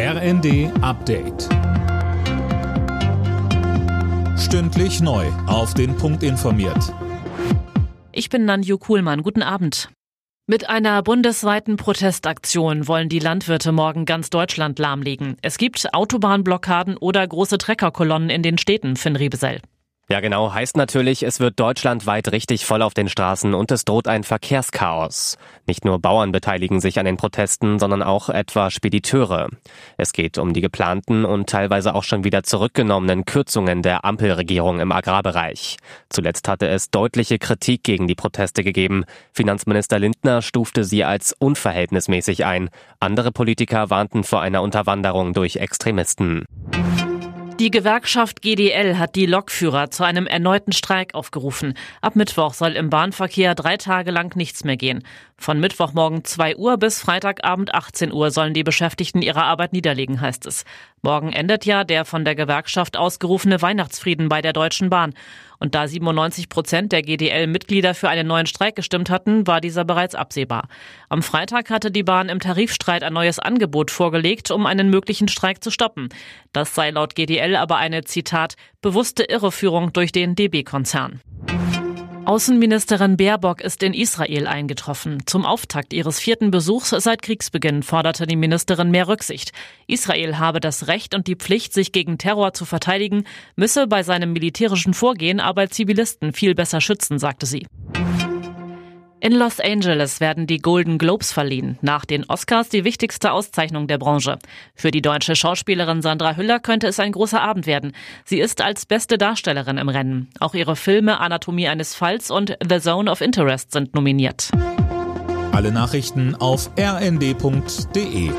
RND Update. Stündlich neu. Auf den Punkt informiert. Ich bin Nanju Kuhlmann. Guten Abend. Mit einer bundesweiten Protestaktion wollen die Landwirte morgen ganz Deutschland lahmlegen. Es gibt Autobahnblockaden oder große Treckerkolonnen in den Städten, Finn Riebesell. Ja, genau. Heißt natürlich, es wird deutschlandweit richtig voll auf den Straßen und es droht ein Verkehrschaos. Nicht nur Bauern beteiligen sich an den Protesten, sondern auch etwa Spediteure. Es geht um die geplanten und teilweise auch schon wieder zurückgenommenen Kürzungen der Ampelregierung im Agrarbereich. Zuletzt hatte es deutliche Kritik gegen die Proteste gegeben. Finanzminister Lindner stufte sie als unverhältnismäßig ein. Andere Politiker warnten vor einer Unterwanderung durch Extremisten. Die Gewerkschaft GDL hat die Lokführer zu einem erneuten Streik aufgerufen. Ab Mittwoch soll im Bahnverkehr drei Tage lang nichts mehr gehen. Von Mittwochmorgen 2 Uhr bis Freitagabend 18 Uhr sollen die Beschäftigten ihre Arbeit niederlegen, heißt es. Morgen endet ja der von der Gewerkschaft ausgerufene Weihnachtsfrieden bei der Deutschen Bahn. Und da 97 Prozent der GDL-Mitglieder für einen neuen Streik gestimmt hatten, war dieser bereits absehbar. Am Freitag hatte die Bahn im Tarifstreit ein neues Angebot vorgelegt, um einen möglichen Streik zu stoppen. Das sei laut GDL aber eine, Zitat, bewusste Irreführung durch den DB-Konzern. Außenministerin Baerbock ist in Israel eingetroffen. Zum Auftakt ihres vierten Besuchs seit Kriegsbeginn forderte die Ministerin mehr Rücksicht. Israel habe das Recht und die Pflicht, sich gegen Terror zu verteidigen, müsse bei seinem militärischen Vorgehen aber Zivilisten viel besser schützen, sagte sie. In Los Angeles werden die Golden Globes verliehen, nach den Oscars die wichtigste Auszeichnung der Branche. Für die deutsche Schauspielerin Sandra Hüller könnte es ein großer Abend werden. Sie ist als beste Darstellerin im Rennen. Auch ihre Filme Anatomie eines Falls und The Zone of Interest sind nominiert. Alle Nachrichten auf rnd.de